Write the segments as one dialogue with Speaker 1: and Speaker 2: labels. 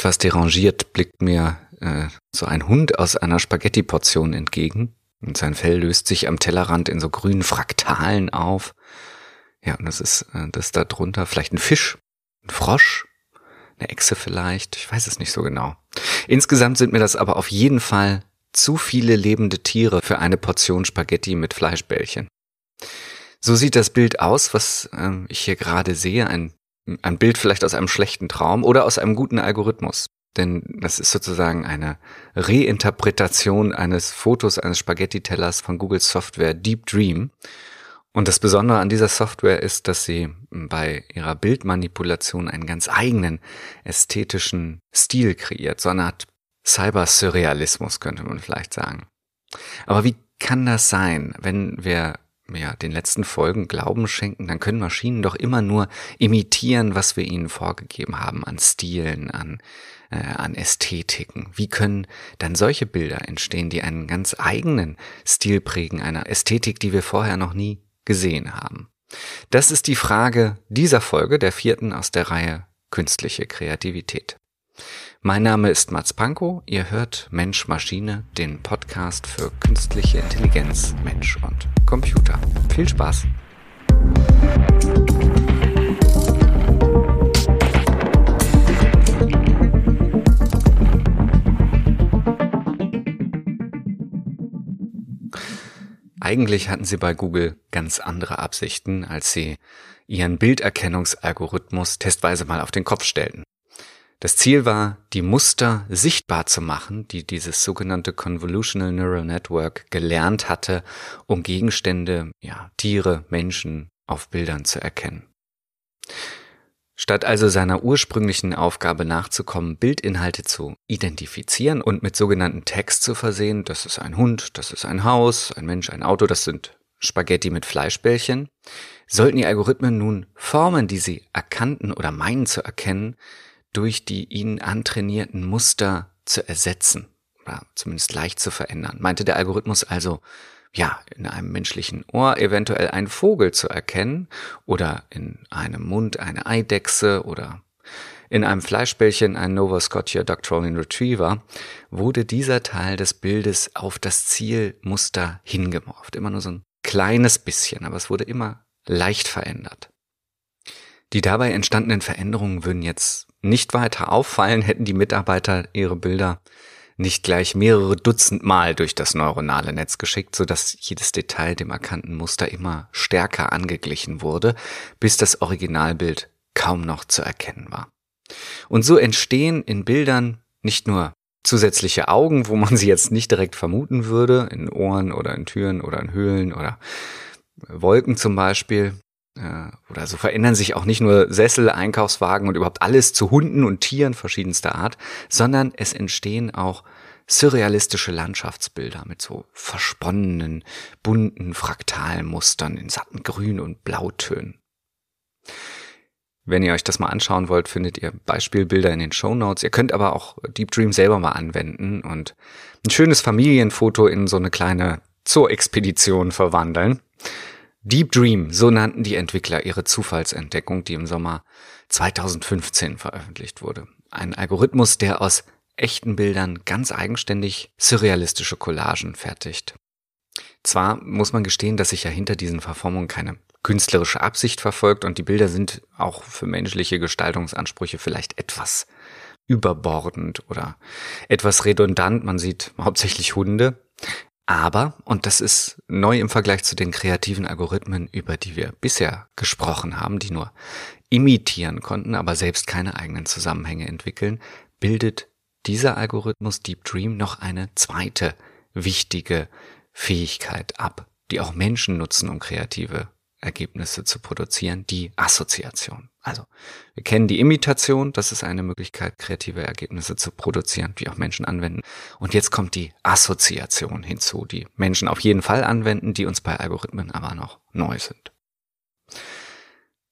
Speaker 1: Etwas derangiert blickt mir äh, so ein Hund aus einer Spaghetti-Portion entgegen und sein Fell löst sich am Tellerrand in so grünen Fraktalen auf. Ja, und das ist äh, das da drunter vielleicht ein Fisch, ein Frosch, eine Echse vielleicht, ich weiß es nicht so genau. Insgesamt sind mir das aber auf jeden Fall zu viele lebende Tiere für eine Portion Spaghetti mit Fleischbällchen. So sieht das Bild aus, was äh, ich hier gerade sehe. Ein, ein Bild vielleicht aus einem schlechten Traum oder aus einem guten Algorithmus. Denn das ist sozusagen eine Reinterpretation eines Fotos eines Spaghetti-Tellers von Google Software Deep Dream. Und das Besondere an dieser Software ist, dass sie bei ihrer Bildmanipulation einen ganz eigenen ästhetischen Stil kreiert. So eine Art Cyber-Surrealismus könnte man vielleicht sagen. Aber wie kann das sein, wenn wir ja, den letzten Folgen Glauben schenken, dann können Maschinen doch immer nur imitieren, was wir ihnen vorgegeben haben an Stilen, an, äh, an Ästhetiken. Wie können dann solche Bilder entstehen, die einen ganz eigenen Stil prägen, einer Ästhetik, die wir vorher noch nie gesehen haben? Das ist die Frage dieser Folge, der vierten aus der Reihe Künstliche Kreativität. Mein Name ist Mats Pankow. Ihr hört Mensch Maschine, den Podcast für künstliche Intelligenz, Mensch und Computer. Viel Spaß! Eigentlich hatten sie bei Google ganz andere Absichten, als sie ihren Bilderkennungsalgorithmus testweise mal auf den Kopf stellten. Das Ziel war, die Muster sichtbar zu machen, die dieses sogenannte Convolutional Neural Network gelernt hatte, um Gegenstände, ja, Tiere, Menschen auf Bildern zu erkennen. Statt also seiner ursprünglichen Aufgabe nachzukommen, Bildinhalte zu identifizieren und mit sogenannten Tags zu versehen, das ist ein Hund, das ist ein Haus, ein Mensch, ein Auto, das sind Spaghetti mit Fleischbällchen, sollten die Algorithmen nun Formen, die sie erkannten oder meinen zu erkennen, durch die ihnen antrainierten Muster zu ersetzen oder zumindest leicht zu verändern. Meinte der Algorithmus also, ja, in einem menschlichen Ohr eventuell einen Vogel zu erkennen oder in einem Mund eine Eidechse oder in einem Fleischbällchen ein Nova Scotia Doctronian Retriever, wurde dieser Teil des Bildes auf das Zielmuster hingemorft. Immer nur so ein kleines bisschen, aber es wurde immer leicht verändert. Die dabei entstandenen Veränderungen würden jetzt nicht weiter auffallen, hätten die Mitarbeiter ihre Bilder nicht gleich mehrere Dutzend Mal durch das neuronale Netz geschickt, sodass jedes Detail dem erkannten Muster immer stärker angeglichen wurde, bis das Originalbild kaum noch zu erkennen war. Und so entstehen in Bildern nicht nur zusätzliche Augen, wo man sie jetzt nicht direkt vermuten würde, in Ohren oder in Türen oder in Höhlen oder Wolken zum Beispiel, oder so verändern sich auch nicht nur Sessel, Einkaufswagen und überhaupt alles zu Hunden und Tieren verschiedenster Art, sondern es entstehen auch surrealistische Landschaftsbilder mit so versponnenen, bunten Fraktalmustern in satten Grün- und Blautönen. Wenn ihr euch das mal anschauen wollt, findet ihr Beispielbilder in den Show Notes. Ihr könnt aber auch Deep Dream selber mal anwenden und ein schönes Familienfoto in so eine kleine Zoo-Expedition verwandeln. Deep Dream, so nannten die Entwickler ihre Zufallsentdeckung, die im Sommer 2015 veröffentlicht wurde. Ein Algorithmus, der aus echten Bildern ganz eigenständig surrealistische Collagen fertigt. Zwar muss man gestehen, dass sich ja hinter diesen Verformungen keine künstlerische Absicht verfolgt und die Bilder sind auch für menschliche Gestaltungsansprüche vielleicht etwas überbordend oder etwas redundant. Man sieht hauptsächlich Hunde. Aber, und das ist neu im Vergleich zu den kreativen Algorithmen, über die wir bisher gesprochen haben, die nur imitieren konnten, aber selbst keine eigenen Zusammenhänge entwickeln, bildet dieser Algorithmus Deep Dream noch eine zweite wichtige Fähigkeit ab, die auch Menschen nutzen, um kreative Ergebnisse zu produzieren, die Assoziation. Also, wir kennen die Imitation, das ist eine Möglichkeit, kreative Ergebnisse zu produzieren, die auch Menschen anwenden. Und jetzt kommt die Assoziation hinzu, die Menschen auf jeden Fall anwenden, die uns bei Algorithmen aber noch neu sind.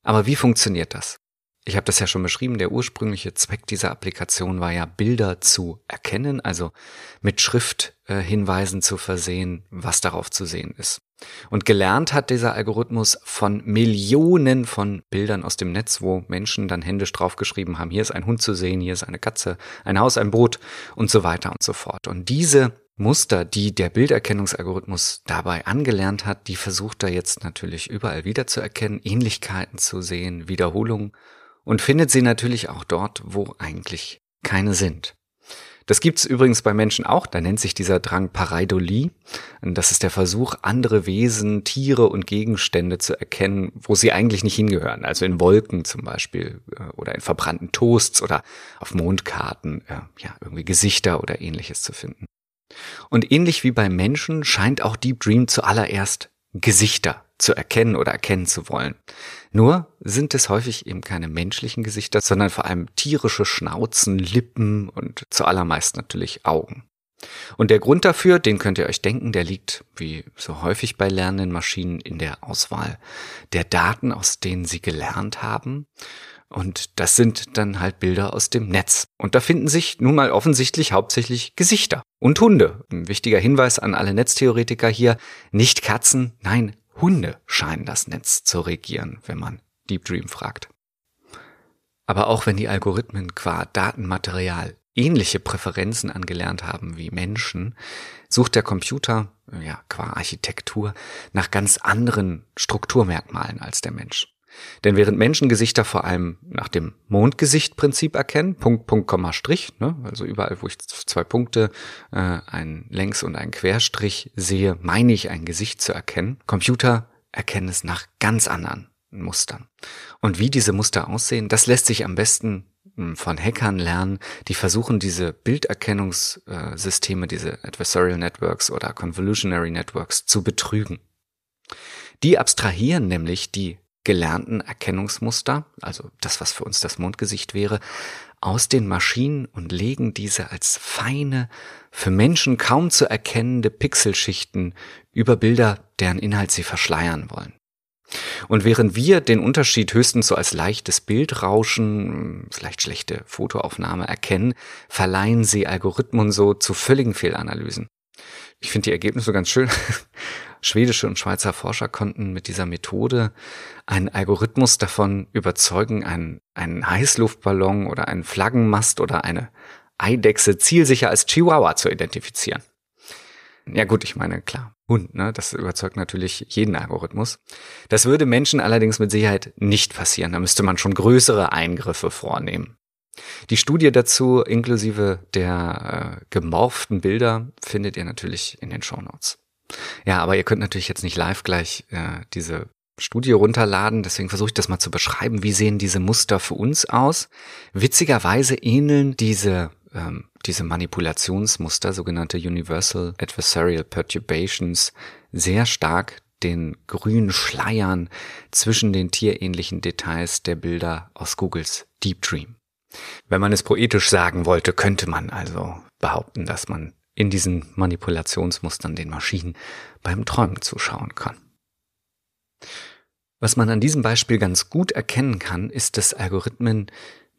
Speaker 1: Aber wie funktioniert das? Ich habe das ja schon beschrieben, der ursprüngliche Zweck dieser Applikation war ja Bilder zu erkennen, also mit Schrifthinweisen äh, zu versehen, was darauf zu sehen ist. Und gelernt hat dieser Algorithmus von Millionen von Bildern aus dem Netz, wo Menschen dann händisch draufgeschrieben haben, hier ist ein Hund zu sehen, hier ist eine Katze, ein Haus, ein Boot und so weiter und so fort. Und diese Muster, die der Bilderkennungsalgorithmus dabei angelernt hat, die versucht er jetzt natürlich überall wiederzuerkennen, Ähnlichkeiten zu sehen, Wiederholungen und findet sie natürlich auch dort, wo eigentlich keine sind. Das gibt's übrigens bei Menschen auch, da nennt sich dieser Drang Pareidolie. Das ist der Versuch, andere Wesen, Tiere und Gegenstände zu erkennen, wo sie eigentlich nicht hingehören. Also in Wolken zum Beispiel äh, oder in verbrannten Toasts oder auf Mondkarten, äh, ja, irgendwie Gesichter oder ähnliches zu finden. Und ähnlich wie bei Menschen scheint auch Deep Dream zuallererst Gesichter zu erkennen oder erkennen zu wollen. Nur sind es häufig eben keine menschlichen Gesichter, sondern vor allem tierische Schnauzen, Lippen und zuallermeist natürlich Augen. Und der Grund dafür, den könnt ihr euch denken, der liegt, wie so häufig bei lernenden Maschinen, in der Auswahl der Daten, aus denen sie gelernt haben. Und das sind dann halt Bilder aus dem Netz. Und da finden sich nun mal offensichtlich hauptsächlich Gesichter und Hunde. Ein wichtiger Hinweis an alle Netztheoretiker hier, nicht Katzen, nein, Hunde scheinen das Netz zu regieren, wenn man Deep Dream fragt. Aber auch wenn die Algorithmen qua Datenmaterial ähnliche Präferenzen angelernt haben wie Menschen, sucht der Computer, ja, qua Architektur, nach ganz anderen Strukturmerkmalen als der Mensch. Denn während Menschengesichter vor allem nach dem Mondgesichtprinzip erkennen, Punkt, Punkt, Komma, Strich, ne, also überall, wo ich zwei Punkte, äh, ein Längs- und ein Querstrich sehe, meine ich ein Gesicht zu erkennen. Computer erkennen es nach ganz anderen Mustern. Und wie diese Muster aussehen, das lässt sich am besten hm, von Hackern lernen, die versuchen, diese Bilderkennungssysteme, diese Adversarial Networks oder Convolutionary Networks zu betrügen. Die abstrahieren nämlich die gelernten Erkennungsmuster, also das, was für uns das Mondgesicht wäre, aus den Maschinen und legen diese als feine, für Menschen kaum zu erkennende Pixelschichten über Bilder, deren Inhalt sie verschleiern wollen. Und während wir den Unterschied höchstens so als leichtes Bildrauschen, vielleicht schlechte Fotoaufnahme erkennen, verleihen sie Algorithmen so zu völligen Fehlanalysen. Ich finde die Ergebnisse ganz schön. Schwedische und Schweizer Forscher konnten mit dieser Methode einen Algorithmus davon überzeugen, einen, einen Heißluftballon oder einen Flaggenmast oder eine Eidechse zielsicher als Chihuahua zu identifizieren. Ja gut, ich meine, klar, Hund, ne? Das überzeugt natürlich jeden Algorithmus. Das würde Menschen allerdings mit Sicherheit nicht passieren. Da müsste man schon größere Eingriffe vornehmen. Die Studie dazu inklusive der äh, gemorften Bilder findet ihr natürlich in den Show Notes. Ja, aber ihr könnt natürlich jetzt nicht live gleich äh, diese Studie runterladen, deswegen versuche ich das mal zu beschreiben. Wie sehen diese Muster für uns aus? Witzigerweise ähneln diese ähm, diese Manipulationsmuster, sogenannte Universal Adversarial Perturbations, sehr stark den grünen Schleiern zwischen den tierähnlichen Details der Bilder aus Googles Deep Dream. Wenn man es poetisch sagen wollte, könnte man also behaupten, dass man in diesen Manipulationsmustern den Maschinen beim Träumen zuschauen kann. Was man an diesem Beispiel ganz gut erkennen kann, ist, dass Algorithmen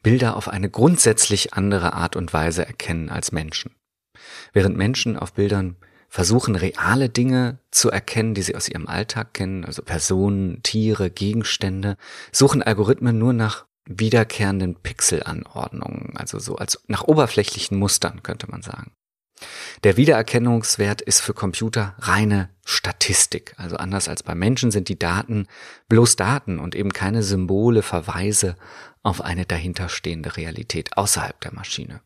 Speaker 1: Bilder auf eine grundsätzlich andere Art und Weise erkennen als Menschen. Während Menschen auf Bildern versuchen, reale Dinge zu erkennen, die sie aus ihrem Alltag kennen, also Personen, Tiere, Gegenstände, suchen Algorithmen nur nach wiederkehrenden Pixelanordnungen, also so als nach oberflächlichen Mustern, könnte man sagen. Der Wiedererkennungswert ist für Computer reine Statistik. Also anders als bei Menschen sind die Daten bloß Daten und eben keine Symbole, Verweise auf eine dahinterstehende Realität außerhalb der Maschine.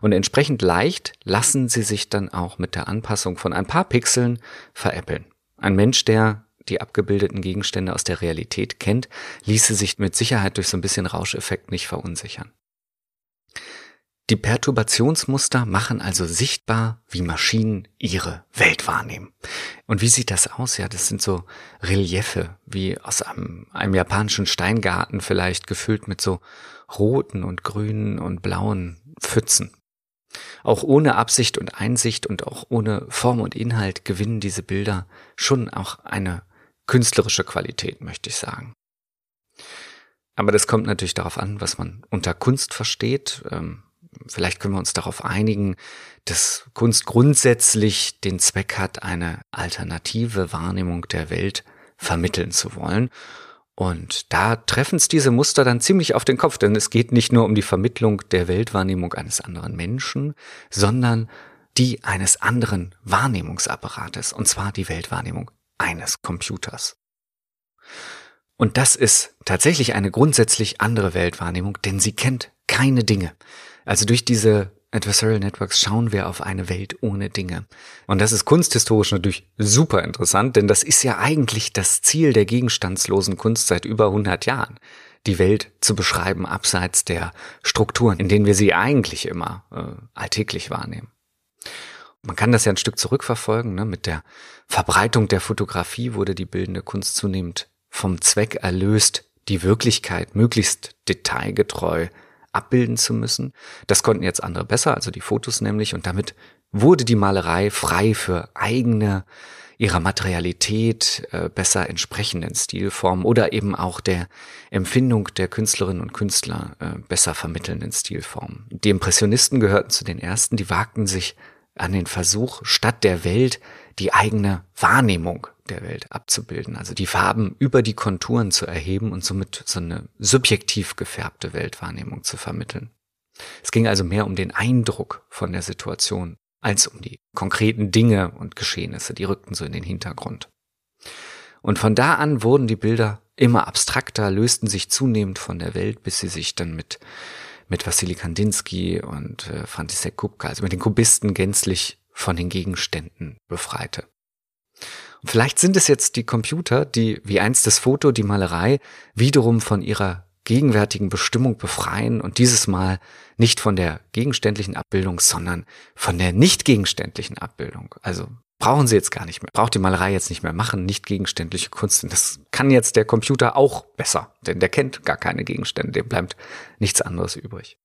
Speaker 1: Und entsprechend leicht lassen sie sich dann auch mit der Anpassung von ein paar Pixeln veräppeln. Ein Mensch, der die abgebildeten Gegenstände aus der Realität kennt, ließe sich mit Sicherheit durch so ein bisschen Rauscheffekt nicht verunsichern. Die Perturbationsmuster machen also sichtbar, wie Maschinen ihre Welt wahrnehmen. Und wie sieht das aus? Ja, das sind so Reliefe, wie aus einem, einem japanischen Steingarten vielleicht gefüllt mit so roten und grünen und blauen Pfützen. Auch ohne Absicht und Einsicht und auch ohne Form und Inhalt gewinnen diese Bilder schon auch eine künstlerische Qualität, möchte ich sagen. Aber das kommt natürlich darauf an, was man unter Kunst versteht. Ähm, vielleicht können wir uns darauf einigen, dass Kunst grundsätzlich den Zweck hat, eine alternative Wahrnehmung der Welt vermitteln zu wollen. Und da treffen es diese Muster dann ziemlich auf den Kopf, denn es geht nicht nur um die Vermittlung der Weltwahrnehmung eines anderen Menschen, sondern die eines anderen Wahrnehmungsapparates, und zwar die Weltwahrnehmung eines Computers. Und das ist tatsächlich eine grundsätzlich andere Weltwahrnehmung, denn sie kennt keine Dinge. Also durch diese Adversarial Networks schauen wir auf eine Welt ohne Dinge. Und das ist kunsthistorisch natürlich super interessant, denn das ist ja eigentlich das Ziel der gegenstandslosen Kunst seit über 100 Jahren. Die Welt zu beschreiben abseits der Strukturen, in denen wir sie eigentlich immer äh, alltäglich wahrnehmen. Man kann das ja ein Stück zurückverfolgen. Ne? Mit der Verbreitung der Fotografie wurde die bildende Kunst zunehmend vom Zweck erlöst, die Wirklichkeit möglichst detailgetreu abbilden zu müssen. Das konnten jetzt andere besser, also die Fotos nämlich, und damit wurde die Malerei frei für eigene, ihrer Materialität äh, besser entsprechenden Stilformen oder eben auch der Empfindung der Künstlerinnen und Künstler äh, besser vermittelnden Stilformen. Die Impressionisten gehörten zu den ersten, die wagten sich an den Versuch, statt der Welt die eigene Wahrnehmung der Welt abzubilden, also die Farben über die Konturen zu erheben und somit so eine subjektiv gefärbte Weltwahrnehmung zu vermitteln. Es ging also mehr um den Eindruck von der Situation als um die konkreten Dinge und Geschehnisse, die rückten so in den Hintergrund. Und von da an wurden die Bilder immer abstrakter, lösten sich zunehmend von der Welt, bis sie sich dann mit, mit Wassily Kandinsky und äh, František Kupka, also mit den Kubisten gänzlich von den Gegenständen befreite. Vielleicht sind es jetzt die Computer, die wie einst das Foto, die Malerei wiederum von ihrer gegenwärtigen Bestimmung befreien und dieses Mal nicht von der gegenständlichen Abbildung, sondern von der nicht gegenständlichen Abbildung. Also brauchen sie jetzt gar nicht mehr, braucht die Malerei jetzt nicht mehr machen, nicht gegenständliche Kunst. Und das kann jetzt der Computer auch besser, denn der kennt gar keine Gegenstände, dem bleibt nichts anderes übrig.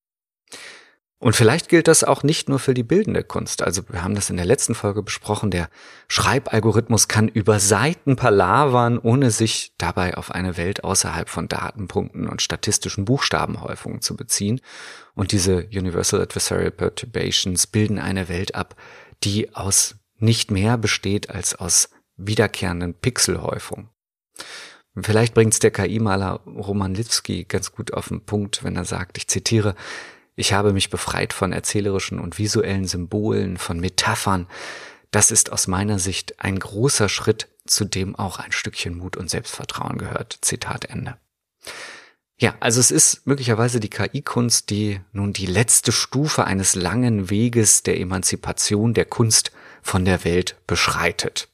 Speaker 1: Und vielleicht gilt das auch nicht nur für die bildende Kunst. Also wir haben das in der letzten Folge besprochen. Der Schreibalgorithmus kann über Seiten palavern, ohne sich dabei auf eine Welt außerhalb von Datenpunkten und statistischen Buchstabenhäufungen zu beziehen. Und diese Universal Adversarial Perturbations bilden eine Welt ab, die aus nicht mehr besteht als aus wiederkehrenden Pixelhäufungen. Vielleicht bringt es der KI-Maler Roman Lipski ganz gut auf den Punkt, wenn er sagt, ich zitiere, ich habe mich befreit von erzählerischen und visuellen Symbolen, von Metaphern. Das ist aus meiner Sicht ein großer Schritt, zu dem auch ein Stückchen Mut und Selbstvertrauen gehört. Zitat Ende. Ja, also es ist möglicherweise die KI-Kunst, die nun die letzte Stufe eines langen Weges der Emanzipation der Kunst von der Welt beschreitet.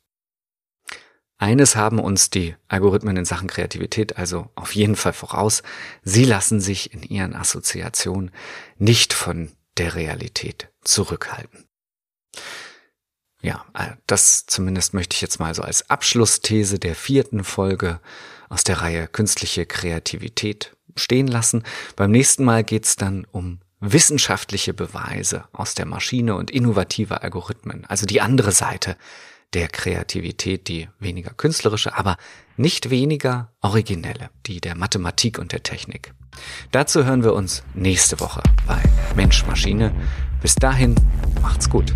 Speaker 1: Eines haben uns die Algorithmen in Sachen Kreativität also auf jeden Fall voraus. Sie lassen sich in ihren Assoziationen nicht von der Realität zurückhalten. Ja, äh, das zumindest möchte ich jetzt mal so als Abschlussthese der vierten Folge aus der Reihe Künstliche Kreativität stehen lassen. Beim nächsten Mal geht's dann um wissenschaftliche Beweise aus der Maschine und innovative Algorithmen, also die andere Seite der Kreativität, die weniger künstlerische, aber nicht weniger originelle, die der Mathematik und der Technik. Dazu hören wir uns nächste Woche bei Mensch Maschine. Bis dahin, macht's gut.